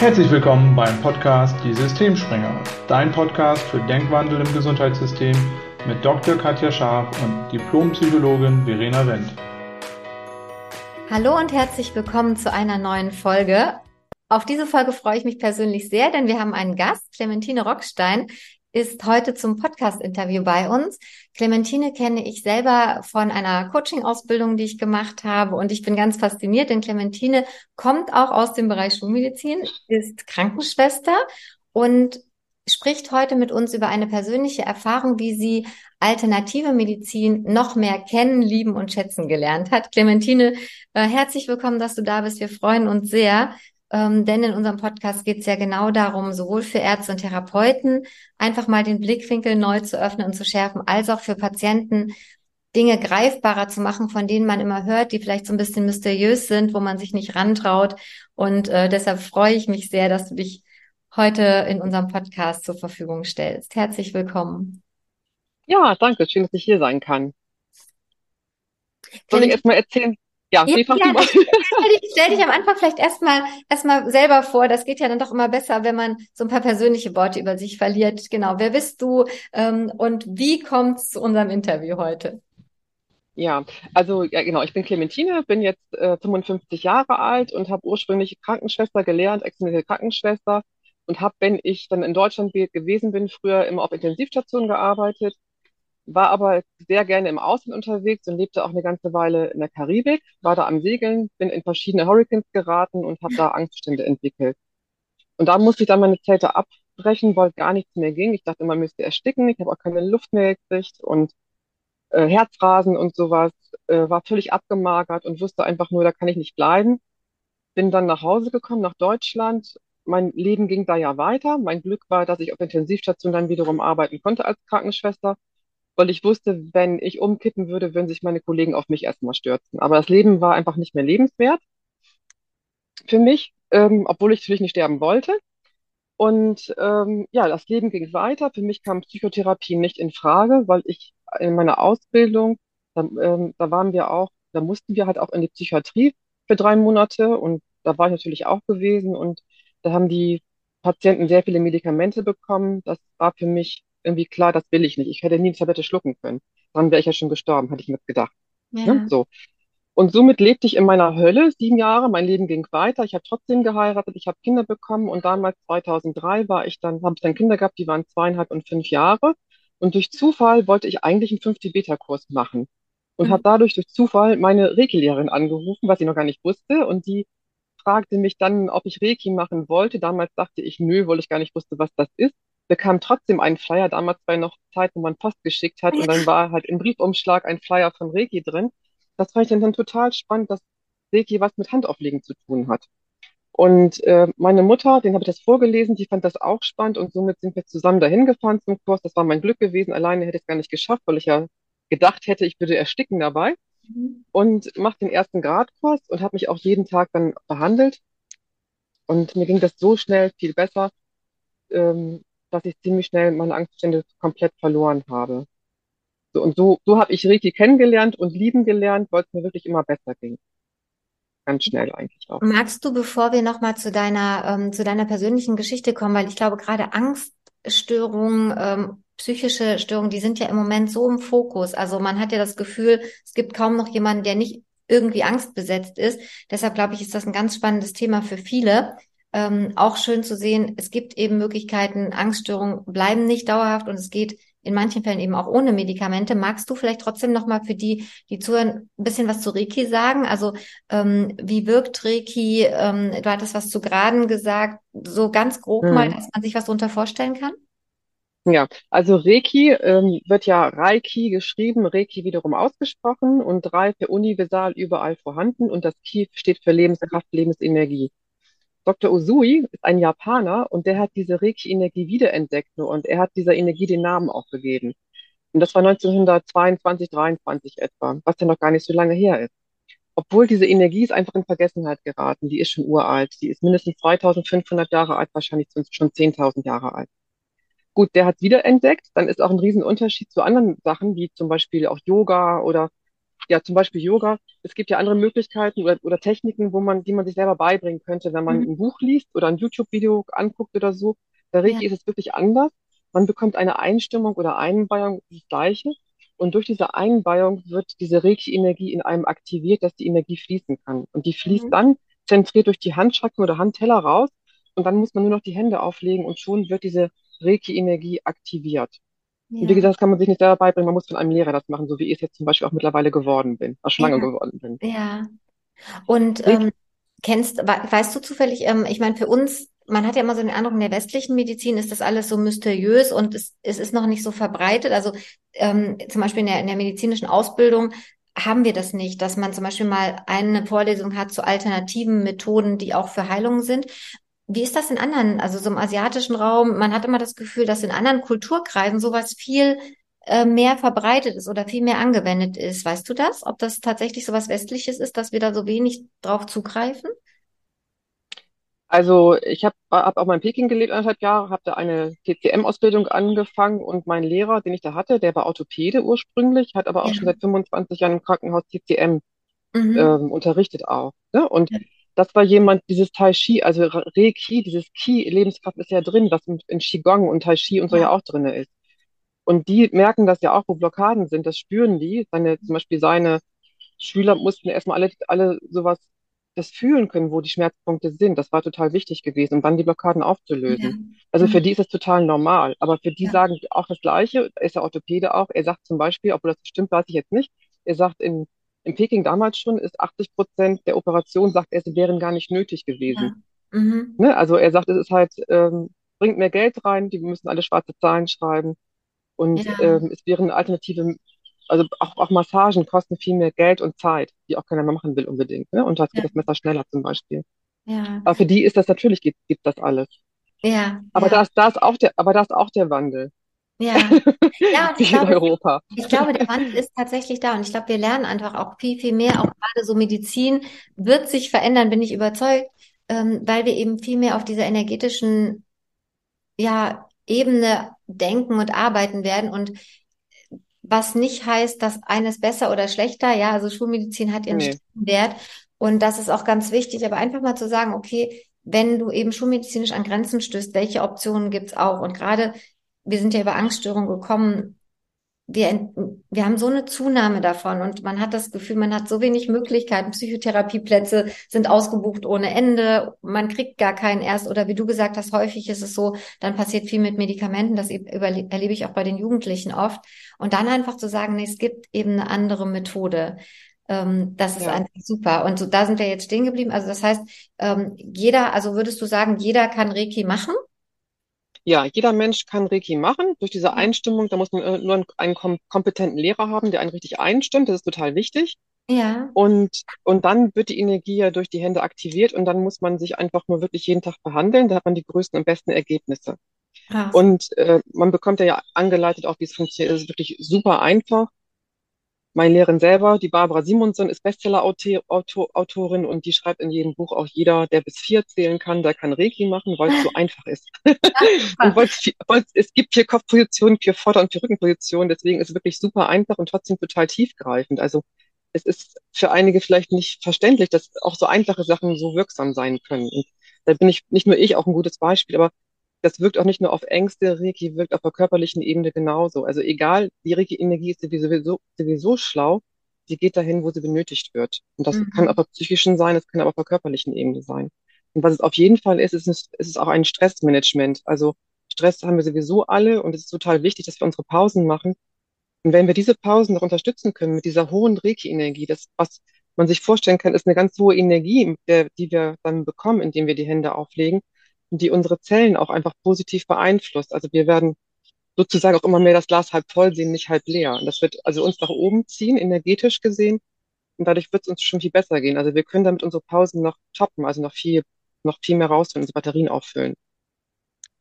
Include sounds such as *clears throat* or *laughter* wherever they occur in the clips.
Herzlich willkommen beim Podcast Die Systemspringer, dein Podcast für Denkwandel im Gesundheitssystem mit Dr. Katja Scharf und Diplompsychologin Verena Wendt. Hallo und herzlich willkommen zu einer neuen Folge. Auf diese Folge freue ich mich persönlich sehr, denn wir haben einen Gast, Clementine Rockstein, ist heute zum Podcast-Interview bei uns. Clementine kenne ich selber von einer Coaching-Ausbildung, die ich gemacht habe und ich bin ganz fasziniert, denn Clementine kommt auch aus dem Bereich Schulmedizin, ist Krankenschwester und spricht heute mit uns über eine persönliche Erfahrung, wie sie alternative Medizin noch mehr kennen, lieben und schätzen gelernt hat. Clementine, äh, herzlich willkommen, dass du da bist. Wir freuen uns sehr. Ähm, denn in unserem Podcast geht es ja genau darum, sowohl für Ärzte und Therapeuten einfach mal den Blickwinkel neu zu öffnen und zu schärfen, als auch für Patienten Dinge greifbarer zu machen, von denen man immer hört, die vielleicht so ein bisschen mysteriös sind, wo man sich nicht rantraut. Und äh, deshalb freue ich mich sehr, dass du dich heute in unserem Podcast zur Verfügung stellst. Herzlich willkommen. Ja, danke. Schön, dass ich hier sein kann. Soll ich erstmal erzählen, ja, ja, ja, Stell dich, stell dich am Anfang vielleicht erstmal erstmal selber vor. Das geht ja dann doch immer besser, wenn man so ein paar persönliche Worte über sich verliert. Genau, wer bist du ähm, und wie kommt's zu unserem Interview heute? Ja, also ja genau, ich bin Clementine, bin jetzt äh, 55 Jahre alt und habe ursprünglich Krankenschwester gelernt, exzellente Krankenschwester und habe, wenn ich dann in Deutschland gewesen bin, früher immer auf Intensivstationen gearbeitet war aber sehr gerne im Ausland unterwegs und lebte auch eine ganze Weile in der Karibik, war da am Segeln, bin in verschiedene Hurricanes geraten und habe da Angstzustände entwickelt. Und da musste ich dann meine Zelte abbrechen, weil gar nichts mehr ging. Ich dachte, man müsste ersticken. Ich habe auch keine Luft mehr gekriegt und äh, Herzrasen und sowas, äh, war völlig abgemagert und wusste einfach nur, da kann ich nicht bleiben. Bin dann nach Hause gekommen, nach Deutschland. Mein Leben ging da ja weiter. Mein Glück war, dass ich auf Intensivstation dann wiederum arbeiten konnte als Krankenschwester weil ich wusste, wenn ich umkippen würde, würden sich meine Kollegen auf mich erstmal stürzen. Aber das Leben war einfach nicht mehr lebenswert für mich, ähm, obwohl ich natürlich nicht sterben wollte. Und ähm, ja, das Leben ging weiter. Für mich kam Psychotherapie nicht in Frage, weil ich in meiner Ausbildung, da, ähm, da waren wir auch, da mussten wir halt auch in die Psychiatrie für drei Monate und da war ich natürlich auch gewesen und da haben die Patienten sehr viele Medikamente bekommen. Das war für mich irgendwie klar, das will ich nicht. Ich hätte nie eine Tablette schlucken können. Dann wäre ich ja schon gestorben, hatte ich mir gedacht. Ja. Ne? So. Und somit lebte ich in meiner Hölle sieben Jahre. Mein Leben ging weiter. Ich habe trotzdem geheiratet. Ich habe Kinder bekommen. Und damals 2003 war ich dann, habe ich dann Kinder gehabt, die waren zweieinhalb und fünf Jahre. Und durch Zufall wollte ich eigentlich einen 5D-Beta-Kurs machen. Und mhm. habe dadurch durch Zufall meine Reiki-Lehrerin angerufen, was ich noch gar nicht wusste. Und die fragte mich dann, ob ich Reiki machen wollte. Damals dachte ich, nö, weil ich gar nicht wusste, was das ist bekam trotzdem einen Flyer. Damals war noch Zeit, wo man Post geschickt hat und dann war halt im Briefumschlag ein Flyer von Reiki drin. Das fand ich dann total spannend, dass Reiki was mit Handauflegen zu tun hat. Und äh, meine Mutter, den habe ich das vorgelesen, die fand das auch spannend und somit sind wir zusammen dahin gefahren zum Kurs. Das war mein Glück gewesen. Alleine hätte ich es gar nicht geschafft, weil ich ja gedacht hätte, ich würde ersticken dabei. Mhm. Und mache den ersten Gradkurs und habe mich auch jeden Tag dann behandelt. Und mir ging das so schnell viel besser, ähm, dass ich ziemlich schnell meine Angstzustände komplett verloren habe. So, und so, so habe ich Reiki kennengelernt und lieben gelernt, weil es mir wirklich immer besser ging. Ganz schnell eigentlich auch. Magst du, bevor wir nochmal zu deiner, ähm, zu deiner persönlichen Geschichte kommen, weil ich glaube, gerade Angststörungen, ähm, psychische Störungen, die sind ja im Moment so im Fokus. Also man hat ja das Gefühl, es gibt kaum noch jemanden, der nicht irgendwie angstbesetzt ist. Deshalb glaube ich, ist das ein ganz spannendes Thema für viele ähm, auch schön zu sehen, es gibt eben Möglichkeiten, Angststörungen bleiben nicht dauerhaft und es geht in manchen Fällen eben auch ohne Medikamente. Magst du vielleicht trotzdem nochmal für die, die zuhören, ein bisschen was zu Reiki sagen? Also ähm, wie wirkt Reiki? Ähm, du hattest was zu Graden gesagt, so ganz grob hm. mal, dass man sich was darunter vorstellen kann? Ja, also Reiki ähm, wird ja Reiki geschrieben, Reiki wiederum ausgesprochen und drei für universal überall vorhanden und das Ki steht für Lebenskraft, Lebensenergie. Dr. Usui ist ein Japaner und der hat diese Reiki-Energie wiederentdeckt und er hat dieser Energie den Namen auch gegeben. Und das war 1922, 23 etwa, was ja noch gar nicht so lange her ist. Obwohl diese Energie ist einfach in Vergessenheit geraten. Die ist schon uralt. Die ist mindestens 2500 Jahre alt, wahrscheinlich schon 10.000 Jahre alt. Gut, der hat es wiederentdeckt. Dann ist auch ein Riesenunterschied zu anderen Sachen, wie zum Beispiel auch Yoga oder ja, zum Beispiel Yoga. Es gibt ja andere Möglichkeiten oder, oder Techniken, wo man, die man sich selber beibringen könnte, wenn man Mhm. ein Buch liest oder ein YouTube-Video anguckt oder so. Bei Ja. Reiki ist es wirklich anders. Man bekommt eine Einstimmung oder Einweihung, das Gleiche. Und durch diese Einweihung wird diese Reiki-Energie in einem aktiviert, dass die Energie fließen kann. Und die fließt Mhm. dann zentriert durch die Handschranken oder Handteller raus. Und dann muss man nur noch die Hände auflegen und schon wird diese Reiki-Energie aktiviert. Und wie Ja. gesagt, das kann man sich nicht selber beibringen, man muss von einem Lehrer das machen, so wie ich es jetzt zum Beispiel auch mittlerweile geworden bin, auch schwanger Ja. geworden bin. Ja. Und ähm, kennst, we weißt du zufällig, ähm, ich meine, für uns, man hat ja immer so den Eindruck, in der westlichen Medizin ist das alles so mysteriös und es, es ist noch nicht so verbreitet. Also ähm, zum Beispiel in der, in der medizinischen Ausbildung haben wir das nicht, dass man zum Beispiel mal eine Vorlesung hat zu alternativen Methoden, die auch für Heilungen sind. Wie ist das in anderen, also so im asiatischen Raum? Man hat immer das Gefühl, dass in anderen Kulturkreisen sowas viel äh, mehr verbreitet ist oder viel mehr angewendet ist. Weißt du das? Ob das tatsächlich so was Westliches ist, dass wir da so wenig drauf zugreifen? also ich habe hab auch mal in Peking gelebt, anderthalb Jahre, habe da eine TCM-Ausbildung angefangen und mein Lehrer, den ich da hatte, der war Orthopäde ursprünglich, hat aber auch Ja. schon seit 25 Jahren im Krankenhaus TCM Mhm. ähm, unterrichtet auch. Ne? Und Ja. Das war jemand, dieses Tai Chi, also Reiki, dieses Ki, Lebenskraft ist ja drin, was in, Qigong und Tai Chi und so ja Ja. auch drin ist. Und die merken das ja auch, wo Blockaden sind, das spüren die. Seine, zum Beispiel seine Schüler mussten erstmal alle, alle sowas, das fühlen können, wo die Schmerzpunkte sind. Das war total wichtig gewesen, um dann die Blockaden Ja. aufzulösen. Also für die ist das total normal. Aber für die Ja. sagen auch das Gleiche. Ist ja Orthopäde auch. Er sagt zum Beispiel, obwohl das stimmt, weiß ich jetzt nicht. Er sagt in, in Peking damals schon, ist 80 Prozent der Operation, sagt er, sie wären gar nicht nötig gewesen. Ja. Mhm. Ne? Also er sagt, es ist halt, ähm, bringt mehr Geld rein, die müssen alle schwarze Zahlen schreiben. Und Ja. ähm, es wären alternative, also auch, auch Massagen kosten viel mehr Geld und Zeit, die auch keiner mehr machen will unbedingt. Ne? Und da geht Ja. das Messer schneller zum Beispiel. Ja. Aber für die ist das natürlich, gibt, gibt das alles. Ja. Aber Ja. da ist, da ist auch der, aber da ist auch der Wandel. Ja. *laughs* Ja, ich in glaube, Europa. Ich glaube, der Wandel ist tatsächlich da und ich glaube, wir lernen einfach auch viel, viel mehr. Auch gerade so Medizin wird sich verändern, bin ich überzeugt, ähm, weil wir eben viel mehr auf dieser energetischen, ja, Ebene denken und arbeiten werden und was nicht heißt, dass eines besser oder schlechter, ja, also Schulmedizin hat ihren Nee. Stellenwert und das ist auch ganz wichtig, aber einfach mal zu sagen, okay, wenn du eben schulmedizinisch an Grenzen stößt, welche Optionen gibt's auch? Und gerade, wir sind ja über Angststörungen gekommen, wir, wir haben so eine Zunahme davon und man hat das Gefühl, man hat so wenig Möglichkeiten. Psychotherapieplätze sind ausgebucht ohne Ende. Man kriegt gar keinen erst. Oder wie du gesagt hast, häufig ist es so, dann passiert viel mit Medikamenten. Das erlebe ich auch bei den Jugendlichen oft. Und dann einfach zu sagen, nee, es gibt eben eine andere Methode. Ähm, das ist Ja. einfach super. Und so, da sind wir jetzt stehen geblieben. Also das heißt, ähm, jeder, also würdest du sagen, jeder kann Reiki machen? Ja, jeder Mensch kann Reiki machen. Durch diese Ja. Einstimmung, da muss man äh, nur einen, einen kom kompetenten Lehrer haben, der einen richtig einstimmt. Das ist total wichtig. Ja. Und, und dann wird die Energie ja durch die Hände aktiviert und dann muss man sich einfach nur wirklich jeden Tag behandeln. Da hat man die größten und besten Ergebnisse. Krass. Und äh, man bekommt ja angeleitet auch, wie es funktioniert. Es ist wirklich super einfach. Meine Lehrerin selber, die Barbara Simonson, ist Bestseller-Autorin und die schreibt in jedem Buch auch jeder, der bis vier zählen kann, der kann Reiki machen, weil es so einfach ist. *laughs* *laughs* und weil es, gibt vier Kopfpositionen, vier Vorder- und vier Rückenpositionen, deswegen ist es wirklich super einfach und trotzdem total tiefgreifend. Also es ist für einige vielleicht nicht verständlich, dass auch so einfache Sachen so wirksam sein können. Und da bin ich, nicht nur ich, auch ein gutes Beispiel, aber das wirkt auch nicht nur auf Ängste, Reiki wirkt auf der körperlichen Ebene genauso. Also egal, die Reiki-Energie ist sowieso, sowieso schlau, sie geht dahin, wo sie benötigt wird. Und das Mhm. kann auf der psychischen sein, es kann aber auf der körperlichen Ebene sein. Und was es auf jeden Fall ist, ist es, ist es auch ein Stressmanagement. Also Stress haben wir sowieso alle und es ist total wichtig, dass wir unsere Pausen machen. Und wenn wir diese Pausen noch unterstützen können mit dieser hohen Reiki-Energie, das, was man sich vorstellen kann, ist eine ganz hohe Energie, der, die wir dann bekommen, indem wir die Hände auflegen die unsere Zellen auch einfach positiv beeinflusst. Also wir werden sozusagen auch immer mehr das Glas halb voll sehen, nicht halb leer. Und das wird also uns nach oben ziehen, energetisch gesehen. Und dadurch wird es uns schon viel besser gehen. Also wir können damit unsere Pausen noch toppen, also noch viel, noch viel mehr rausholen, unsere Batterien auffüllen.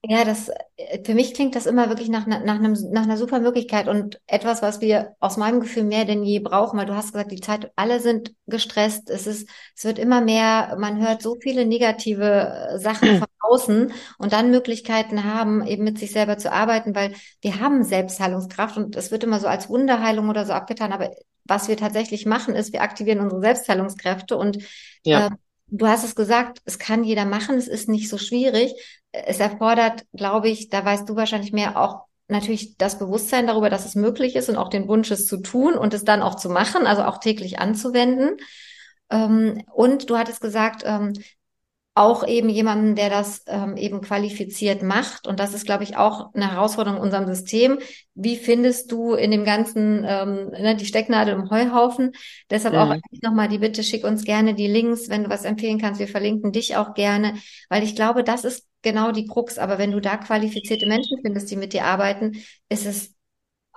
Ja, das, äh, für mich klingt das immer wirklich nach, einer- nach einem, nach einer super Möglichkeit und etwas, was wir aus meinem Gefühl mehr denn je brauchen, weil du hast gesagt, die Zeit, alle sind gestresst, es ist, es wird immer mehr, man hört so viele negative äh, Sachen von *clears throat* außen und dann Möglichkeiten haben, eben mit sich selber zu arbeiten, weil wir haben Selbstheilungskraft und es wird immer so als Wunderheilung oder so abgetan, aber was wir tatsächlich machen, ist, wir aktivieren unsere Selbstheilungskräfte und Ja. äh, du hast es gesagt, es kann jeder machen, es ist nicht so schwierig. Es erfordert, glaube ich, da weißt du wahrscheinlich mehr auch natürlich das Bewusstsein darüber, dass es möglich ist und auch den Wunsch, es zu tun und es dann auch zu machen, also auch täglich anzuwenden. Ähm, und du hattest gesagt, ähm, auch eben jemanden, der das ähm, eben qualifiziert macht. Und das ist, glaube ich, auch eine Herausforderung in unserem System. Wie findest du in dem ganzen, ähm, ne, die Stecknadel im Heuhaufen? Deshalb auch Mhm. nochmal die Bitte, schick uns gerne die Links, wenn du was empfehlen kannst. Wir verlinken dich auch gerne, weil ich glaube, das ist genau die Krux. Aber wenn du da qualifizierte Menschen findest, die mit dir arbeiten, ist es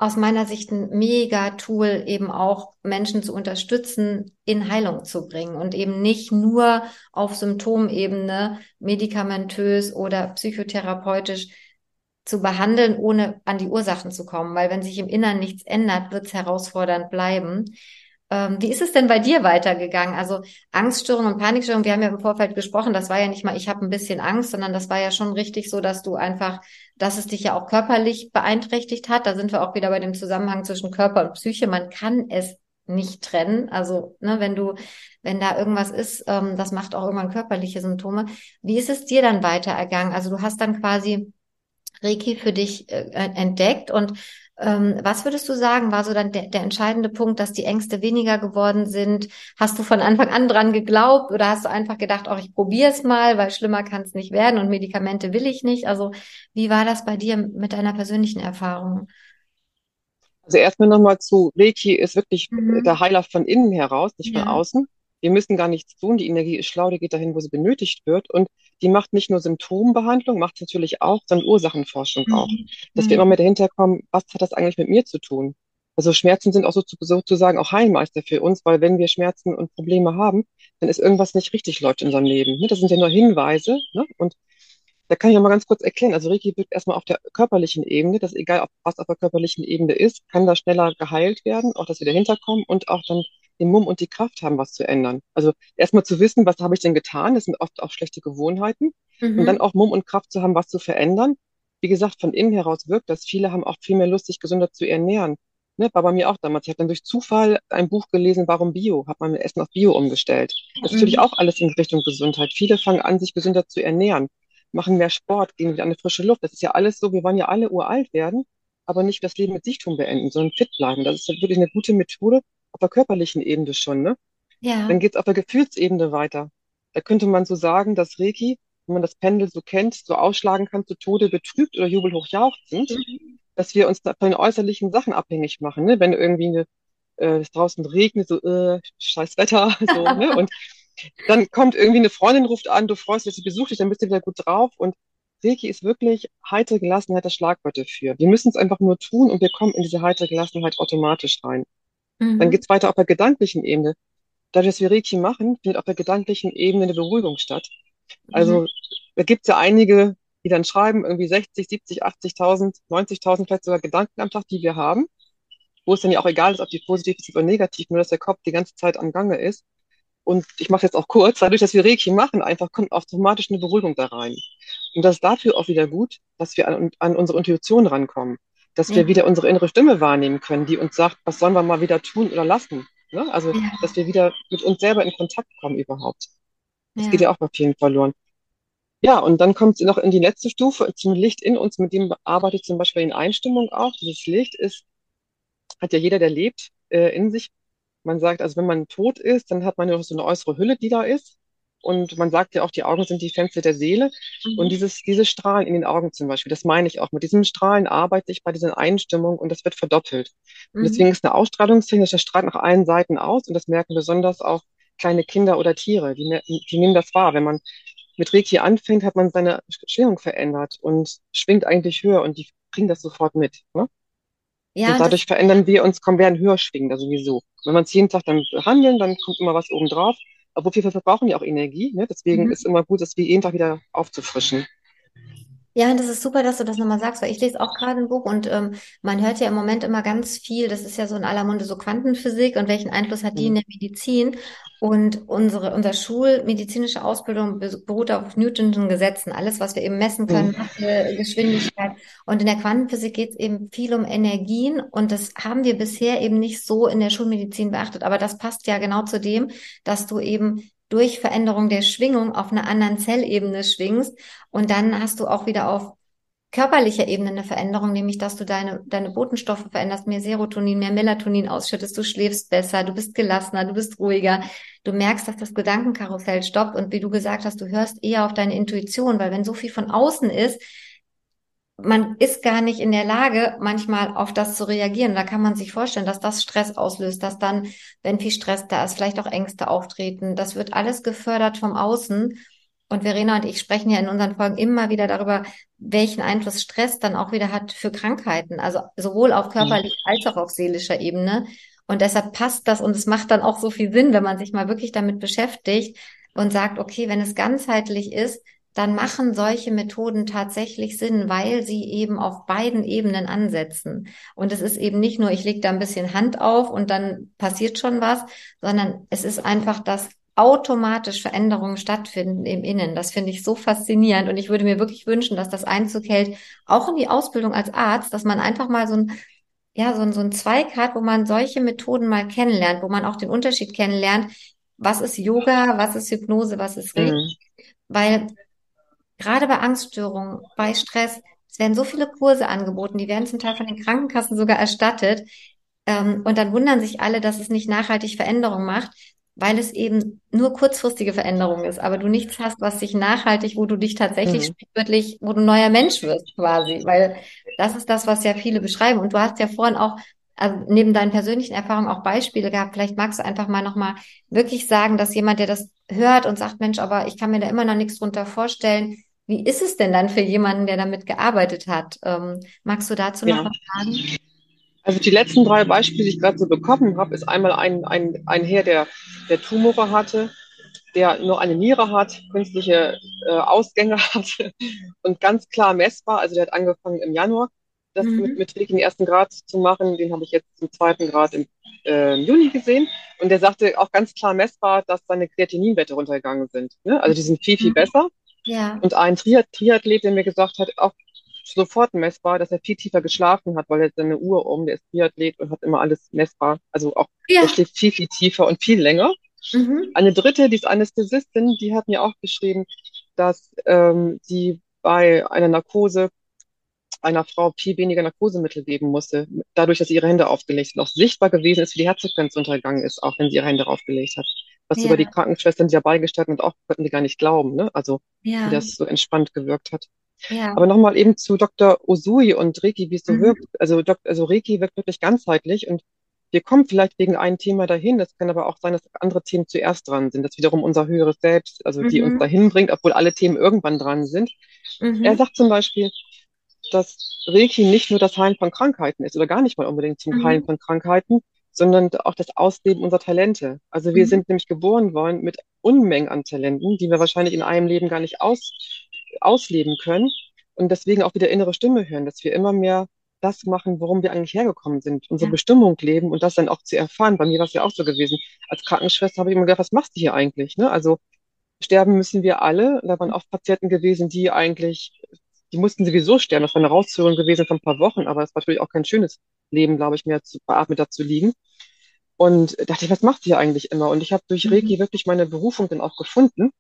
aus meiner Sicht ein mega Tool, eben auch Menschen zu unterstützen, in Heilung zu bringen und eben nicht nur auf Symptomebene medikamentös oder psychotherapeutisch zu behandeln, ohne an die Ursachen zu kommen. Weil wenn sich im Inneren nichts ändert, wird es herausfordernd bleiben. Ähm, wie ist es denn bei dir weitergegangen? Also Angststörung und Panikstörung, wir haben ja im Vorfeld gesprochen, das war ja nicht mal, ich habe ein bisschen Angst, sondern das war ja schon richtig so, dass du einfach, dass es dich ja auch körperlich beeinträchtigt hat. Da sind wir auch wieder bei dem Zusammenhang zwischen Körper und Psyche. Man kann es nicht trennen. Also, ne, wenn du, wenn da irgendwas ist, ähm, das macht auch irgendwann körperliche Symptome. Wie ist es dir dann weiter ergangen? Also du hast dann quasi Reiki für dich äh, entdeckt und ähm, was würdest du sagen, war so dann der, der entscheidende Punkt, dass die Ängste weniger geworden sind? Hast du von Anfang an dran geglaubt oder hast du einfach gedacht, auch ich probiere es mal, weil schlimmer kann es nicht werden und Medikamente will ich nicht? Also wie war das bei dir mit deiner persönlichen Erfahrung? Also erstmal nochmal zu, Reiki ist wirklich Mhm. der Heiler von innen heraus, nicht von Ja. außen. Wir müssen gar nichts tun. Die Energie ist schlau, die geht dahin, wo sie benötigt wird. Und die macht nicht nur Symptombehandlung, macht es natürlich auch, sondern Ursachenforschung auch. Mhm. Dass wir immer mehr dahinter kommen, was hat das eigentlich mit mir zu tun? Also Schmerzen sind auch so, sozusagen auch Heilmeister für uns, weil wenn wir Schmerzen und Probleme haben, dann ist irgendwas nicht richtig läuft in unserem Leben. ne? Das sind ja nur Hinweise. Ne? Und da kann ich noch mal ganz kurz erklären. Also Reiki wirkt erstmal auf der körperlichen Ebene, dass egal, was auf der körperlichen Ebene ist, kann da schneller geheilt werden, auch dass wir dahinter kommen und auch dann den Mumm und die Kraft haben, was zu ändern. Also erstmal zu wissen, was habe ich denn getan? Das sind oft auch schlechte Gewohnheiten. Und dann Mhm. auch Mumm und Kraft zu haben, was zu verändern. Wie gesagt, von innen heraus wirkt das. Viele haben auch viel mehr Lust, sich gesünder zu ernähren. Ne, war bei mir auch damals. Ich habe dann durch Zufall ein Buch gelesen, warum Bio, habe mein Essen auf Bio umgestellt. Das ist natürlich Mhm. auch alles in Richtung Gesundheit. Viele fangen an, sich gesünder zu ernähren machen mehr Sport, gehen wieder an die frische Luft. Das ist ja alles so, wir wollen ja alle uralt werden, aber nicht das Leben mit Sichtum beenden, sondern fit bleiben. Das ist wirklich eine gute Methode auf der körperlichen Ebene schon, ne? Ja. Dann geht's auf der Gefühlsebene weiter. Da könnte man so sagen, dass Reiki, wenn man das Pendel so kennt, so ausschlagen kann zu Tode betrübt oder jubelhoch jauchzend, Mhm. dass wir uns von den äußerlichen Sachen abhängig machen, ne? Wenn irgendwie eine, äh, es draußen regnet, so, äh, scheiß Wetter, *laughs* so, ne? *laughs* Und dann kommt irgendwie eine Freundin, ruft an, du freust dich, sie besucht dich, dann bist du wieder gut drauf. Und Reiki ist wirklich heitere Gelassenheit das Schlagwort dafür. Wir müssen es einfach nur tun und wir kommen in diese heitere Gelassenheit automatisch rein. Dann Mhm. geht's weiter auf der gedanklichen Ebene. Dadurch, dass wir Reiki machen, findet auf der gedanklichen Ebene eine Beruhigung statt. Mhm. Also da gibt's ja einige, die dann schreiben, irgendwie 60, 70, 80.000, 90.000 vielleicht sogar Gedanken am Tag, die wir haben, wo es dann ja auch egal ist, ob die positiv sind oder negativ, nur dass der Kopf die ganze Zeit am Gange ist. Und ich mache jetzt auch kurz, dadurch, dass wir Reiki machen, einfach kommt automatisch eine Beruhigung da rein. Und das ist dafür auch wieder gut, dass wir an, an unsere Intuition rankommen, dass wir wieder unsere innere Stimme wahrnehmen können, die uns sagt, was sollen wir mal wieder tun oder lassen. Ne? Also, Ja. dass wir wieder mit uns selber in Kontakt kommen überhaupt. Das Ja. geht ja auch bei vielen verloren. Ja, und dann kommt es noch in die letzte Stufe, zum Licht in uns, mit dem arbeite ich zum Beispiel in Einstimmung auch. Dieses Licht ist, hat ja jeder, der lebt, äh, in sich. Man sagt, also wenn man tot ist, dann hat man ja noch so eine äußere Hülle, die da ist. Und man sagt ja auch, die Augen sind die Fenster der Seele. Und Mhm. dieses, diese Strahlen in den Augen zum Beispiel, das meine ich auch. Mit diesen Strahlen arbeite ich bei dieser Einstimmung und das wird verdoppelt. Und Mhm. deswegen ist eine Ausstrahlungstechnik, das strahlt nach allen Seiten aus und das merken besonders auch kleine Kinder oder Tiere. Die, die nehmen das wahr. Wenn man mit Reiki anfängt, hat man seine Schwingung verändert und schwingt eigentlich höher und die kriegen das sofort mit. Ne? Ja, Und und dadurch verändern wir uns, kommen, werden höher schwingender sowieso. Wenn wir uns jeden Tag dann behandeln, dann kommt immer was oben drauf. Obwohl wir verbrauchen ja auch Energie. Ne? Deswegen Mhm. ist immer gut, das wie jeden Tag wieder aufzufrischen. Ja, und das ist super, dass du das nochmal sagst, weil ich lese auch gerade ein Buch und ähm, man hört ja im Moment immer ganz viel, das ist ja so in aller Munde so Quantenphysik und welchen Einfluss hat die in Mhm. der Medizin? Und unsere, unsere schulmedizinische Ausbildung beruht auf Newtonschen Gesetzen, alles, was wir eben messen können, Mhm. Masse, Geschwindigkeit. Und in der Quantenphysik geht es eben viel um Energien und das haben wir bisher eben nicht so in der Schulmedizin beachtet. Aber das passt ja genau zu dem, dass du eben durch Veränderung der Schwingung auf einer anderen Zellebene schwingst und dann hast du auch wieder auf körperlicher Ebene eine Veränderung, nämlich dass du deine, deine Botenstoffe veränderst, mehr Serotonin, mehr Melatonin ausschüttest, du schläfst besser, du bist gelassener, du bist ruhiger, du merkst, dass das Gedankenkarussell stoppt und wie du gesagt hast, du hörst eher auf deine Intuition, weil wenn so viel von außen ist, man ist gar nicht in der Lage, manchmal auf das zu reagieren. Da kann man sich vorstellen, dass das Stress auslöst, dass dann, wenn viel Stress da ist, vielleicht auch Ängste auftreten. Das wird alles gefördert vom Außen. Und Verena und ich sprechen ja in unseren Folgen immer wieder darüber, welchen Einfluss Stress dann auch wieder hat für Krankheiten. Also sowohl auf körperlicher als auch auf seelischer Ebene. Und deshalb passt das und es macht dann auch so viel Sinn, wenn man sich mal wirklich damit beschäftigt und sagt, okay, wenn es ganzheitlich ist, dann machen solche Methoden tatsächlich Sinn, weil sie eben auf beiden Ebenen ansetzen. Und es ist eben nicht nur, ich lege da ein bisschen Hand auf und dann passiert schon was, sondern es ist einfach, dass automatisch Veränderungen stattfinden im Innen. Das finde ich so faszinierend und ich würde mir wirklich wünschen, dass das Einzug hält, auch in die Ausbildung als Arzt, dass man einfach mal so ein ja, so ein, so ein Zweig hat, wo man solche Methoden mal kennenlernt, wo man auch den Unterschied kennenlernt, was ist Yoga, was ist Hypnose, was ist Reiki, Mhm. weil gerade bei Angststörungen, bei Stress, es werden so viele Kurse angeboten, die werden zum Teil von den Krankenkassen sogar erstattet. Ähm, und dann wundern sich alle, dass es nicht nachhaltig Veränderung macht, weil es eben nur kurzfristige Veränderung ist, aber du nichts hast, was sich nachhaltig, wo du dich tatsächlich Mhm. sprichwörtlich, wo du ein neuer Mensch wirst quasi, weil das ist das, was ja viele beschreiben. Und du hast ja vorhin auch also neben deinen persönlichen Erfahrungen auch Beispiele gehabt. Vielleicht magst du einfach mal nochmal wirklich sagen, dass jemand, der das hört und sagt, Mensch, aber ich kann mir da immer noch nichts drunter vorstellen, wie ist es denn dann für jemanden, der damit gearbeitet hat? Ähm, magst du dazu noch Ja. was sagen? Also die letzten drei Beispiele, die ich gerade so bekommen habe, ist einmal ein, ein, ein Herr, der, der Tumore hatte, der nur eine Niere hat, künstliche äh, Ausgänge *laughs* hatte und ganz klar messbar. Also der hat angefangen im Januar, das Mhm. mit, mit Reiki den ersten Grad zu machen. Den habe ich jetzt zum zweiten Grad im äh, Juni gesehen. Und der sagte auch ganz klar messbar, dass seine Kreatininwerte runtergegangen sind. Ne? Also die sind viel, viel Mhm. besser. Ja. Und ein Triath Triathlet, der mir gesagt hat, auch sofort messbar, dass er viel tiefer geschlafen hat, weil er seine Uhr um, der ist Triathlet und hat immer alles messbar. Also auch, Ja. der schläft viel, viel tiefer und viel länger. Mhm. Eine dritte, die ist Anästhesistin, die hat mir auch geschrieben, dass ähm, sie bei einer Narkose einer Frau viel weniger Narkosemittel geben musste, dadurch, dass sie ihre Hände aufgelegt hat. Auch sichtbar gewesen ist, wie die Herzfrequenz untergegangen ist, auch wenn sie ihre Hände aufgelegt hat. Was Ja. sogar die Krankenschwestern, die dabei gestanden und auch konnten die gar nicht glauben, ne? Also, wie Ja. das so entspannt gewirkt hat. Ja. Aber nochmal eben zu Dr. Osui und Reiki, wie es so Mhm. wirkt. Also, also Reiki wirkt wirklich ganzheitlich und wir kommen vielleicht wegen einem Thema dahin. Das kann aber auch sein, dass andere Themen zuerst dran sind. Das wiederum unser höheres Selbst, also die uns Mhm. dahin bringt, obwohl alle Themen irgendwann dran sind. Er Mhm. sagt zum Beispiel, dass Reiki nicht nur das Heilen von Krankheiten ist oder gar nicht mal unbedingt zum Mhm. Heilen von Krankheiten, sondern auch das Ausleben unserer Talente. Also wir Mhm. sind nämlich geboren worden mit Unmengen an Talenten, die wir wahrscheinlich in einem Leben gar nicht aus, ausleben können und deswegen auch wieder innere Stimme hören, dass wir immer mehr das machen, worum wir eigentlich hergekommen sind, unsere Ja. Bestimmung leben und das dann auch zu erfahren. Bei mir war es ja auch so gewesen. Als Krankenschwester habe ich immer gedacht, was machst du hier eigentlich? Ne? Also sterben müssen wir alle. Da waren auch Patienten gewesen, die eigentlich, die mussten sowieso sterben. Das war eine Rausführung gewesen von ein paar Wochen, aber es war natürlich auch kein schönes Leben, glaube ich, mehr zu, beatmet da zu liegen. Und dachte ich, was macht sie hier eigentlich immer? Und ich habe durch Mhm. Reiki wirklich meine Berufung dann auch gefunden,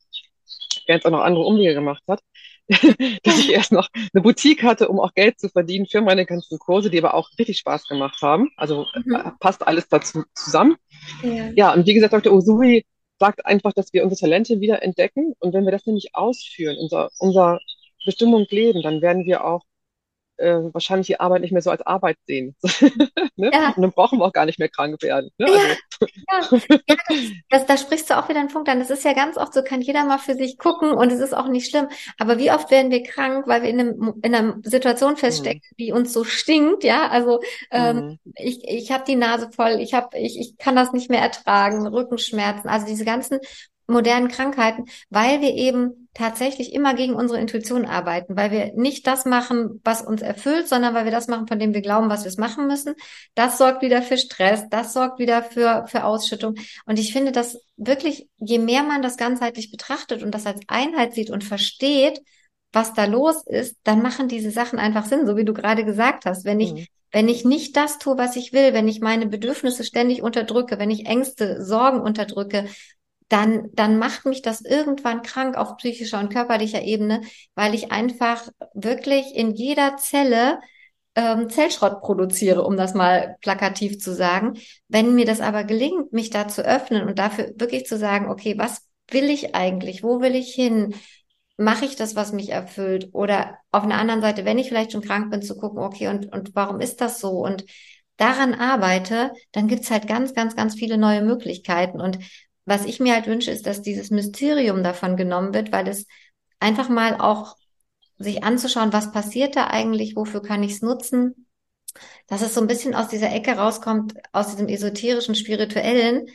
während es auch noch andere Umwege gemacht hat, *laughs* dass ich erst noch eine Boutique hatte, um auch Geld zu verdienen für meine ganzen Kurse, die aber auch richtig Spaß gemacht haben. Also Mhm. äh, passt alles dazu zusammen. Ja. Ja, und wie gesagt, Dr. Usui sagt einfach, dass wir unsere Talente wieder entdecken. Und wenn wir das nämlich ausführen, unser, unser Bestimmung leben, dann werden wir auch äh, wahrscheinlich die Arbeit nicht mehr so als Arbeit sehen. *laughs* ne? Ja. Und dann brauchen wir auch gar nicht mehr krank werden. Ne? Ja. Also, Ja, ja das, das, da sprichst du auch wieder einen Punkt an. Das ist ja ganz oft so, kann jeder mal für sich gucken und es ist auch nicht schlimm. Aber wie oft werden wir krank, weil wir in, einem, in einer Situation feststecken, die uns so stinkt, ja? Also ähm, mhm. ich, ich habe die Nase voll, ich hab, ich, ich kann das nicht mehr ertragen, Rückenschmerzen, also diese ganzen modernen Krankheiten, weil wir eben tatsächlich immer gegen unsere Intuition arbeiten, weil wir nicht das machen, was uns erfüllt, sondern weil wir das machen, von dem wir glauben, was wir es machen müssen. Das sorgt wieder für Stress, das sorgt wieder für, für Ausschüttung. Und ich finde, dass wirklich, je mehr man das ganzheitlich betrachtet und das als Einheit sieht und versteht, was da los ist, dann machen diese Sachen einfach Sinn, so wie du gerade gesagt hast. Wenn ich, mhm. wenn ich nicht das tue, was ich will, wenn ich meine Bedürfnisse ständig unterdrücke, wenn ich Ängste, Sorgen unterdrücke, dann, dann macht mich das irgendwann krank auf psychischer und körperlicher Ebene, weil ich einfach wirklich in jeder Zelle ähm, Zellschrott produziere, um das mal plakativ zu sagen. Wenn mir das aber gelingt, mich da zu öffnen und dafür wirklich zu sagen, okay, was will ich eigentlich? Wo will ich hin? Mache ich das, was mich erfüllt? Oder auf einer anderen Seite, wenn ich vielleicht schon krank bin, zu gucken, okay, und, und warum ist das so? Und daran arbeite, dann gibt's halt ganz, ganz, ganz viele neue Möglichkeiten. Und was ich mir halt wünsche, ist, dass dieses Mysterium davon genommen wird, weil es einfach mal auch sich anzuschauen, was passiert da eigentlich, wofür kann ich es nutzen, dass es so ein bisschen aus dieser Ecke rauskommt, aus diesem esoterischen, spirituellen,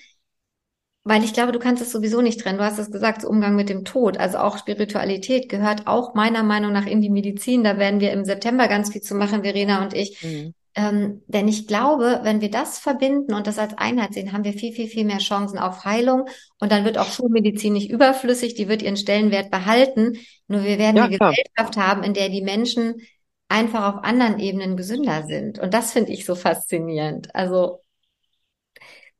weil ich glaube, du kannst es sowieso nicht trennen. Du hast es gesagt, Umgang mit dem Tod. Also auch Spiritualität gehört auch meiner Meinung nach in die Medizin. Da werden wir im September ganz viel zu machen, Verena und ich. Mhm. Ähm, denn ich glaube, wenn wir das verbinden und das als Einheit sehen, haben wir viel, viel, viel mehr Chancen auf Heilung. Und dann wird auch Schulmedizin nicht überflüssig, die wird ihren Stellenwert behalten. Nur wir werden ja, eine klar. Gesellschaft haben, in der die Menschen einfach auf anderen Ebenen gesünder sind. Und das finde ich so faszinierend. Also,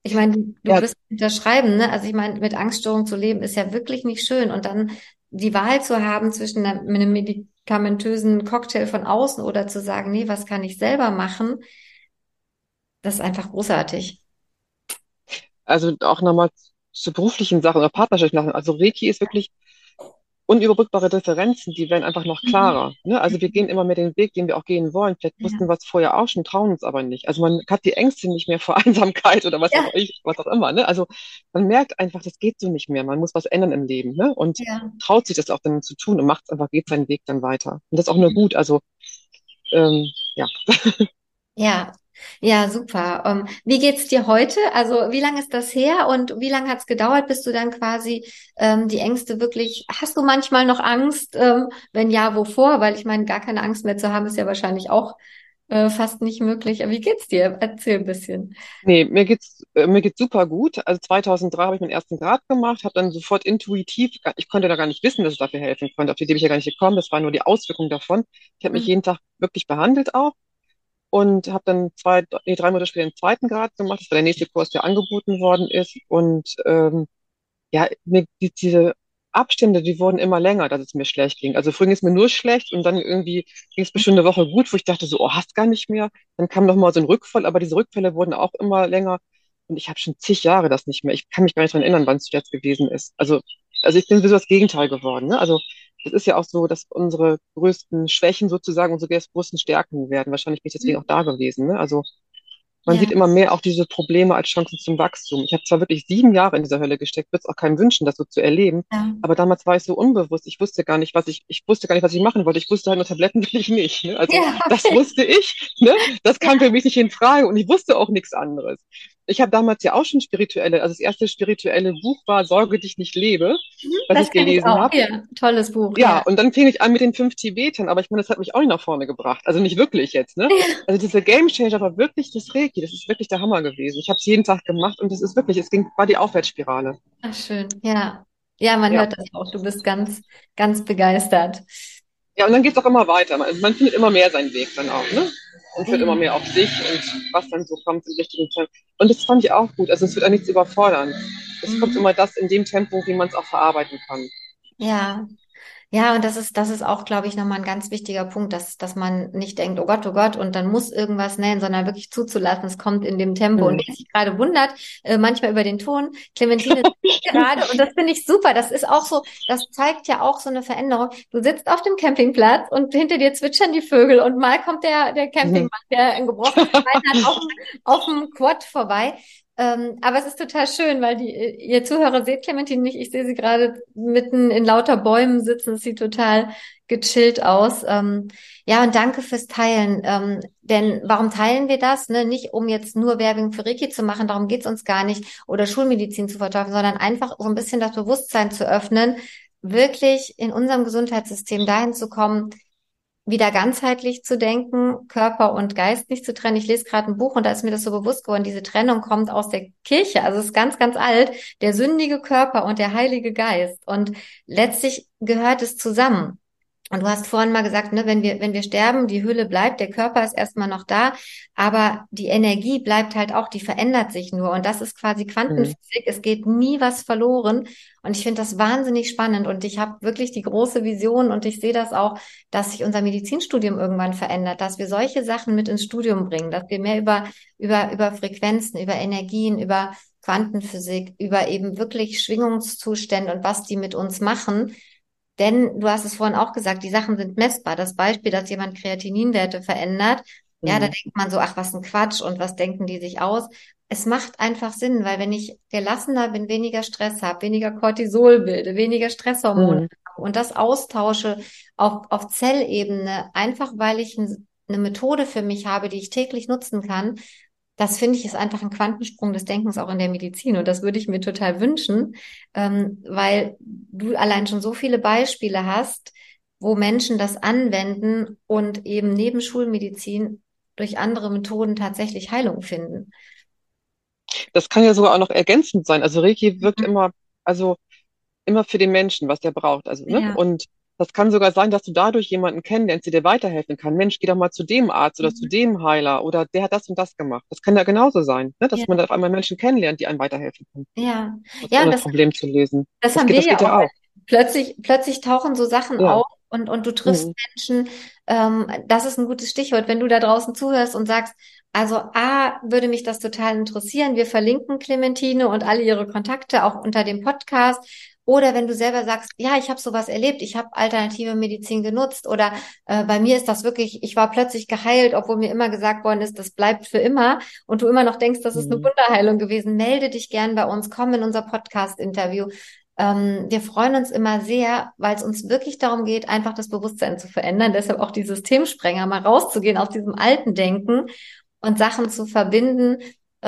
ich meine, du ja. wirst unterschreiben, ne? Also ich meine, mit Angststörung zu leben ist ja wirklich nicht schön. Und dann die Wahl zu haben zwischen einem medikamentösen Cocktail von außen oder zu sagen, nee, was kann ich selber machen, das ist einfach großartig. Also auch nochmal zu beruflichen Sachen oder partnerschaftlichen Sachen. Also Reiki ist wirklich unüberbrückbare Differenzen, die werden einfach noch mhm. klarer. Ne? Also wir gehen immer mehr den Weg, den wir auch gehen wollen. Vielleicht wussten wir es vorher auch schon, trauen uns aber nicht. Also man hat die Ängste nicht mehr vor *laughs* Einsamkeit oder was, ja. auch, ich, was auch immer. Ne? Also man merkt einfach, das geht so nicht mehr. Man muss was ändern im Leben ne? und ja. traut sich das auch dann zu tun und macht einfach, geht seinen Weg dann weiter. Und das ist auch nur gut. Also ähm, ja. Ja, ja, super. Um, ähm, wie geht's dir heute? Also wie lange ist das her und wie lange hat's gedauert, bis du dann quasi ähm, die Ängste wirklich, hast du manchmal noch Angst? Ähm, wenn ja, wovor? Weil ich meine, gar keine Angst mehr zu haben, ist ja wahrscheinlich auch äh, fast nicht möglich. Aber wie geht's dir? Erzähl ein bisschen. Nee, mir geht's, äh, mir geht's super gut. Also 2003 habe ich meinen ersten Grad gemacht, habe dann sofort intuitiv, ich konnte da gar nicht wissen, dass es dafür helfen konnte. Auf die Idee bin ich ja gar nicht gekommen. Das war nur die Auswirkung davon. Ich habe mich mhm. jeden Tag wirklich behandelt auch und habe dann zwei, nee, drei Monate später den zweiten Grad gemacht. Das war der nächste Kurs, der angeboten worden ist. Und ähm, ja, mir, die, diese Abstände, die wurden immer länger, dass es mir schlecht ging. Also früher ging es mir nur schlecht und dann irgendwie ging es bestimmt eine Woche gut, wo ich dachte so, oh, hast gar nicht mehr. Dann kam noch mal so ein Rückfall, aber diese Rückfälle wurden auch immer länger. Und ich habe schon zig Jahre das nicht mehr. Ich kann mich gar nicht dran erinnern, wann es zuletzt gewesen ist. Also, also ich bin so das Gegenteil geworden. Ne? Also es ist ja auch so, dass unsere größten Schwächen sozusagen unsere größten Stärken werden. Wahrscheinlich bin ich deswegen auch da gewesen. Ne? Also man ja. sieht immer mehr auch diese Probleme als Chancen zum Wachstum. Ich habe zwar wirklich sieben Jahre in dieser Hölle gesteckt, würde es auch keinem wünschen, das so zu erleben. Ja. Aber damals war ich so unbewusst. Ich wusste gar nicht, was ich, ich wusste gar nicht, was ich machen wollte. Ich wusste halt nur Tabletten *laughs* will ich nicht. Ne? Also ja. das wusste ich. Ne? Das kam für mich nicht in Frage und ich wusste auch nichts anderes ich habe damals ja auch schon spirituelle, also das erste spirituelle Buch war Sorge dich nicht lebe, mhm, was das ich gelesen habe. Ja, tolles Buch. Ja, ja, und dann fing ich an mit den fünf Tibetern, aber ich meine, das hat mich auch nicht nach vorne gebracht. Also nicht wirklich jetzt, ne? *laughs* Also dieser Game Changer war wirklich das Reiki, das ist wirklich der Hammer gewesen. Ich habe es jeden Tag gemacht und das ist wirklich, es ging, war die Aufwärtsspirale. Ach schön, ja. Ja, man ja. hört das auch. Du bist ganz, ganz begeistert. Ja, und dann geht's auch immer weiter. Man, man findet immer mehr seinen Weg dann auch, ne? Und wird immer mehr auf sich und was dann so kommt im richtigen Tempo. Und das fand ich auch gut. Also es wird auch nichts überfordern. Es mhm. kommt immer das in dem Tempo, wie man es auch verarbeiten kann. Ja, ja, und das ist, das ist auch, glaube ich, nochmal ein ganz wichtiger Punkt, dass, dass man nicht denkt, oh Gott, oh Gott, und dann muss irgendwas nähen, sondern wirklich zuzulassen, es kommt in dem Tempo. Mhm. Und wer sich gerade wundert, äh, manchmal über den Ton, Clementine *laughs* gerade, und das finde ich super. Das ist auch so, das zeigt ja auch so eine Veränderung. Du sitzt auf dem Campingplatz und hinter dir zwitschern die Vögel und mal kommt der, der Campingmann, der ein gebrochenes Bein hat, auf, auf dem Quad vorbei. Ähm, aber es ist total schön, weil die, ihr Zuhörer seht Clementine nicht. Ich sehe sie gerade mitten in lauter Bäumen sitzen. Es sieht total gechillt aus. Ähm, ja, und danke fürs Teilen. Ähm, denn warum teilen wir das? Ne? Nicht um jetzt nur Werbung für Reiki zu machen, darum geht's uns gar nicht, oder Schulmedizin zu verteufeln, sondern einfach so ein bisschen das Bewusstsein zu öffnen, wirklich in unserem Gesundheitssystem dahin zu kommen, wieder ganzheitlich zu denken, Körper und Geist nicht zu trennen. Ich lese gerade ein Buch und da ist mir das so bewusst geworden, diese Trennung kommt aus der Kirche, also ist ganz, ganz alt, der sündige Körper und der heilige Geist. Und letztlich gehört es zusammen. Und du hast vorhin mal gesagt, ne, wenn wir, wenn wir sterben, die Hülle bleibt, der Körper ist erstmal noch da, aber die Energie bleibt halt auch, die verändert sich nur. Und das ist quasi Quantenphysik. Mhm. Es geht nie was verloren. Und ich finde das wahnsinnig spannend. Und ich habe wirklich die große Vision und ich sehe das auch, dass sich unser Medizinstudium irgendwann verändert, dass wir solche Sachen mit ins Studium bringen, dass wir mehr über, über, über Frequenzen, über Energien, über Quantenphysik, über eben wirklich Schwingungszustände und was die mit uns machen, denn du hast es vorhin auch gesagt, die Sachen sind messbar. Das Beispiel, dass jemand Kreatininwerte verändert, mhm. ja, da mhm. denkt man so, ach, was ein Quatsch und was denken die sich aus? Es macht einfach Sinn, weil wenn ich gelassener bin, weniger Stress habe, weniger Cortisol bilde, weniger Stresshormone mhm. und das austausche auf, auf Zellebene, einfach weil ich ein, eine Methode für mich habe, die ich täglich nutzen kann, das finde ich ist einfach ein Quantensprung des Denkens auch in der Medizin. Und das würde ich mir total wünschen, ähm, weil du allein schon so viele Beispiele hast, wo Menschen das anwenden und eben neben Schulmedizin durch andere Methoden tatsächlich Heilung finden. Das kann ja sogar auch noch ergänzend sein. Also Reiki wirkt mhm. immer, also immer für den Menschen, was der braucht. Also, ne? Ja. Und das kann sogar sein, dass du dadurch jemanden kennenlernst, der dir weiterhelfen kann. Mensch, geh doch mal zu dem Arzt oder mhm. zu dem Heiler oder der hat das und das gemacht. Das kann ja genauso sein, ne? dass ja. man auf einmal Menschen kennenlernt, die einem weiterhelfen können. Ja, das ja, das Problem zu lösen. Das, das haben geht, wir das ja auch. auch. Plötzlich, plötzlich tauchen so Sachen ja. auf und, und du triffst mhm. Menschen. Ähm, das ist ein gutes Stichwort, wenn du da draußen zuhörst und sagst, also A, würde mich das total interessieren. Wir verlinken Clementine und alle ihre Kontakte auch unter dem Podcast. Oder wenn du selber sagst, ja, ich habe sowas erlebt, ich habe alternative Medizin genutzt oder äh, bei mir ist das wirklich, ich war plötzlich geheilt, obwohl mir immer gesagt worden ist, das bleibt für immer und du immer noch denkst, das ist eine mhm. Wunderheilung gewesen, melde dich gern bei uns, komm in unser Podcast-Interview. Ähm, wir freuen uns immer sehr, weil es uns wirklich darum geht, einfach das Bewusstsein zu verändern. Deshalb auch die Systemsprenger, mal rauszugehen aus diesem alten Denken und Sachen zu verbinden,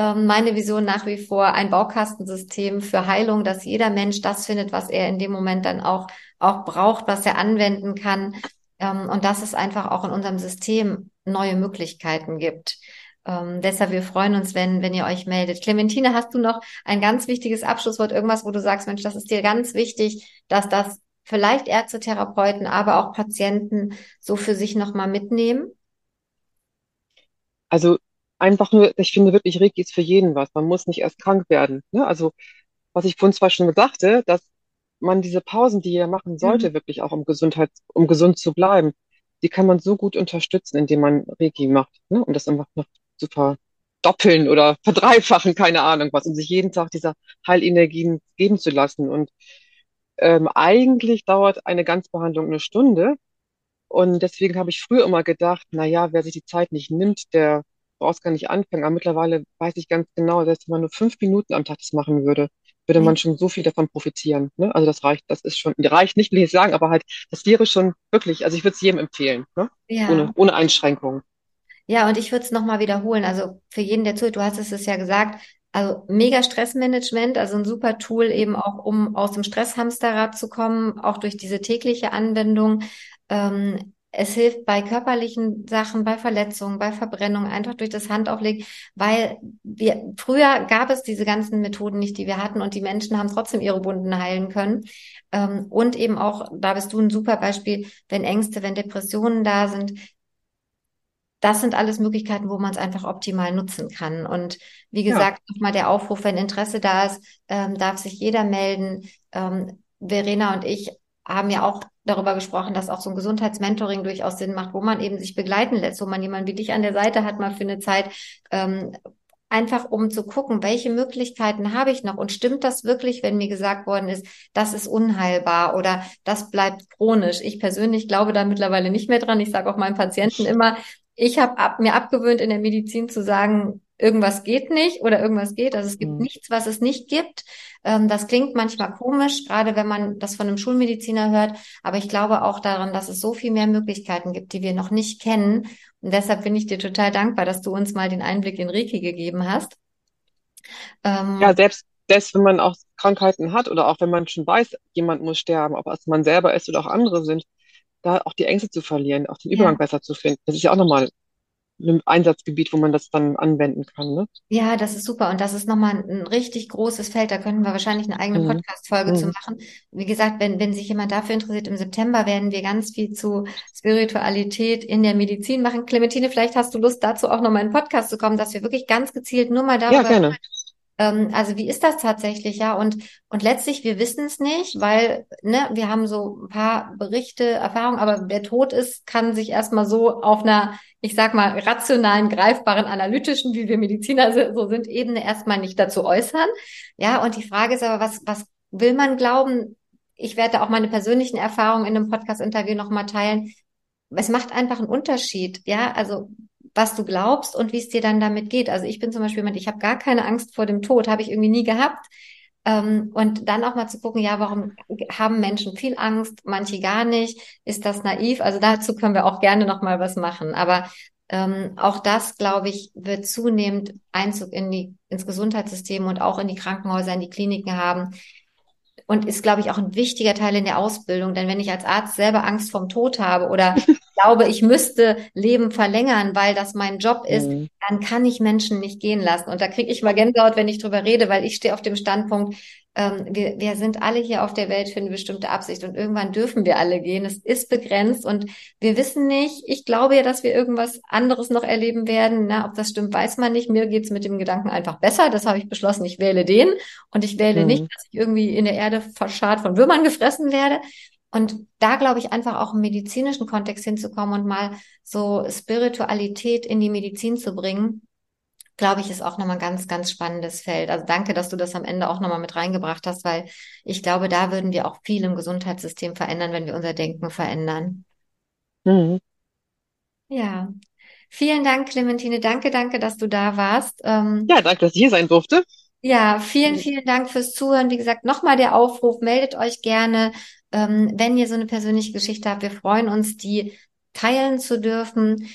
meine Vision nach wie vor ein Baukastensystem für Heilung, dass jeder Mensch das findet, was er in dem Moment dann auch, auch braucht, was er anwenden kann. Ähm, und dass es einfach auch in unserem System neue Möglichkeiten gibt. Ähm, deshalb, wir freuen uns, wenn, wenn ihr euch meldet. Clementine, hast du noch ein ganz wichtiges Abschlusswort, irgendwas, wo du sagst, Mensch, das ist dir ganz wichtig, dass das vielleicht Ärzte, Therapeuten, aber auch Patienten so für sich nochmal mitnehmen? Also einfach nur, ich finde wirklich, Reiki ist für jeden was. Man muss nicht erst krank werden. Ne? Also, was ich vorhin zwar schon sagte, dass man diese Pausen, die er machen sollte, mhm. wirklich auch um Gesundheit, um gesund zu bleiben, die kann man so gut unterstützen, indem man Reiki macht, ne? um das einfach noch zu verdoppeln oder verdreifachen, keine Ahnung was, um sich jeden Tag dieser Heilenergien geben zu lassen. Und ähm, eigentlich dauert eine Ganzbehandlung eine Stunde. Und deswegen habe ich früher immer gedacht, na ja, wer sich die Zeit nicht nimmt, der brauchst gar nicht anfangen. Aber mittlerweile weiß ich ganz genau, dass wenn man nur fünf Minuten am Tag das machen würde, würde man schon so viel davon profitieren. Ne? Also das reicht, das ist schon, reicht nicht, will ich sagen, aber halt, das wäre schon wirklich, also ich würde es jedem empfehlen, ne? Ja. Ohne, ohne Einschränkungen. Ja, und ich würde es nochmal wiederholen. Also für jeden, der zuhört, du hast es ja gesagt, also mega Stressmanagement, also ein super Tool eben auch, um aus dem Stresshamsterrad zu kommen, auch durch diese tägliche Anwendung. Ähm, es hilft bei körperlichen Sachen, bei Verletzungen, bei Verbrennungen, einfach durch das Handauflegen, weil wir, früher gab es diese ganzen Methoden nicht, die wir hatten und die Menschen haben trotzdem ihre Wunden heilen können. Ähm, und eben auch, da bist du ein super Beispiel, wenn Ängste, wenn Depressionen da sind, das sind alles Möglichkeiten, wo man es einfach optimal nutzen kann. Und wie gesagt, ja. nochmal der Aufruf, wenn Interesse da ist, ähm, darf sich jeder melden. Ähm, Verena und ich haben ja auch darüber gesprochen, dass auch so ein Gesundheitsmentoring durchaus Sinn macht, wo man eben sich begleiten lässt, wo man jemanden wie dich an der Seite hat, mal für eine Zeit, ähm, einfach um zu gucken, welche Möglichkeiten habe ich noch und stimmt das wirklich, wenn mir gesagt worden ist, das ist unheilbar oder das bleibt chronisch. Ich persönlich glaube da mittlerweile nicht mehr dran. Ich sage auch meinen Patienten immer, ich habe ab, mir abgewöhnt, in der Medizin zu sagen, irgendwas geht nicht oder irgendwas geht. Also es gibt mhm. nichts, was es nicht gibt. Ähm, das klingt manchmal komisch, gerade wenn man das von einem Schulmediziner hört. Aber ich glaube auch daran, dass es so viel mehr Möglichkeiten gibt, die wir noch nicht kennen. Und deshalb bin ich dir total dankbar, dass du uns mal den Einblick in Reiki gegeben hast. Ähm, ja, selbst, selbst wenn man auch Krankheiten hat oder auch wenn man schon weiß, jemand muss sterben, ob es man selber ist oder auch andere sind, da auch die Ängste zu verlieren, auch den Übergang ja. besser zu finden. Das ist ja auch nochmal ein Einsatzgebiet, wo man das dann anwenden kann. Ne? Ja, das ist super. Und das ist nochmal ein, richtig großes Feld. Da könnten wir wahrscheinlich eine eigene mhm. Podcast-Folge mhm. zu machen. Wie gesagt, wenn, wenn sich jemand dafür interessiert, im September werden wir ganz viel zu Spiritualität in der Medizin machen. Clementine, vielleicht hast du Lust, dazu auch nochmal in einen Podcast zu kommen, dass wir wirklich ganz gezielt nur mal darüber ja, gerne. Ähm, also wie ist das tatsächlich, ja? Und, und letztlich, wir wissen es nicht, weil ne, wir haben so ein paar Berichte, Erfahrungen, aber wer tot ist, kann sich erstmal so auf einer, ich sag mal, rationalen, greifbaren, analytischen, wie wir Mediziner so sind, Ebene erstmal nicht dazu äußern. Ja, und die Frage ist aber, was, was will man glauben? Ich werde auch meine persönlichen Erfahrungen in einem Podcast-Interview nochmal teilen. Es macht einfach einen Unterschied, ja. Also was du glaubst und wie es dir dann damit geht. Also ich bin zum Beispiel jemand, ich habe gar keine Angst vor dem Tod, habe ich irgendwie nie gehabt. Ähm, und dann auch mal zu gucken, ja, warum haben Menschen viel Angst, manche gar nicht? Ist das naiv? Also dazu können wir auch gerne noch mal was machen. Aber ähm, auch das, glaube ich, wird zunehmend Einzug in die, ins Gesundheitssystem und auch in die Krankenhäuser, in die Kliniken haben. Und ist, glaube ich, auch ein wichtiger Teil in der Ausbildung. Denn wenn ich als Arzt selber Angst vom Tod habe oder *laughs* glaube, ich müsste Leben verlängern, weil das mein Job ist, mhm. dann kann ich Menschen nicht gehen lassen. Und da kriege ich mal Gänsehaut, wenn ich drüber rede, weil ich stehe auf dem Standpunkt, ähm, wir, wir sind alle hier auf der Welt für eine bestimmte Absicht und irgendwann dürfen wir alle gehen. Es ist begrenzt und wir wissen nicht, ich glaube ja, dass wir irgendwas anderes noch erleben werden. Na, ob das stimmt, weiß man nicht. Mir geht's mit dem Gedanken einfach besser. Das habe ich beschlossen. Ich wähle den und ich wähle mhm. nicht, dass ich irgendwie in der Erde verscharrt von Würmern gefressen werde. Und da glaube ich einfach auch im medizinischen Kontext hinzukommen und mal so Spiritualität in die Medizin zu bringen, glaube ich, ist auch nochmal ein ganz, ganz spannendes Feld. Also danke, dass du das am Ende auch nochmal mit reingebracht hast, weil ich glaube, da würden wir auch viel im Gesundheitssystem verändern, wenn wir unser Denken verändern. Mhm. Ja. Vielen Dank, Clementine. Danke, danke, dass du da warst. Ähm, ja, danke, dass ich hier sein durfte. Ja, vielen, vielen Dank fürs Zuhören. Wie gesagt, nochmal der Aufruf, meldet euch gerne ähm, wenn ihr so eine persönliche Geschichte habt. Wir freuen uns, die teilen zu dürfen.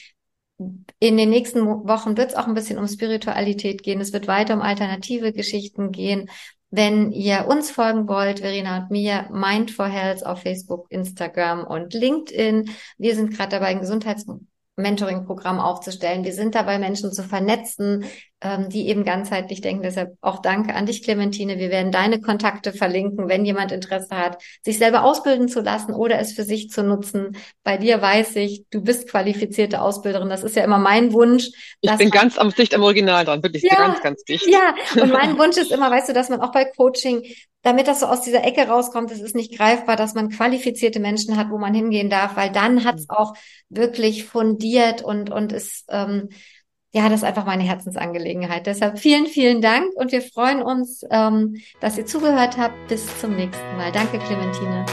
In den nächsten Wochen wird es auch ein bisschen um Spiritualität gehen. Es wird weiter um alternative Geschichten gehen. Wenn ihr uns folgen wollt, Verena und mir, Mind for Health auf Facebook, Instagram und LinkedIn. Wir sind gerade dabei, ein Gesundheits Mentoring-Programm aufzustellen. Wir sind dabei, Menschen zu vernetzen, ähm, die eben ganzheitlich denken. Deshalb auch danke an dich, Clementine. Wir werden deine Kontakte verlinken, wenn jemand Interesse hat, sich selber ausbilden zu lassen oder es für sich zu nutzen. Bei dir weiß ich, du bist qualifizierte Ausbilderin. Das ist ja immer mein Wunsch. Ich bin ganz am dicht am Original dran, wirklich ja, ganz, ganz dicht. Ja, und mein *laughs* Wunsch ist immer, weißt du, dass man auch bei Coaching damit das so aus dieser Ecke rauskommt, es ist nicht greifbar, dass man qualifizierte Menschen hat, wo man hingehen darf, weil dann hat es mhm. auch wirklich fundiert und, und ist, ähm, ja, das ist einfach meine Herzensangelegenheit. Deshalb vielen, vielen Dank und wir freuen uns, ähm, dass ihr zugehört habt. Bis zum nächsten Mal. Danke, Clementine.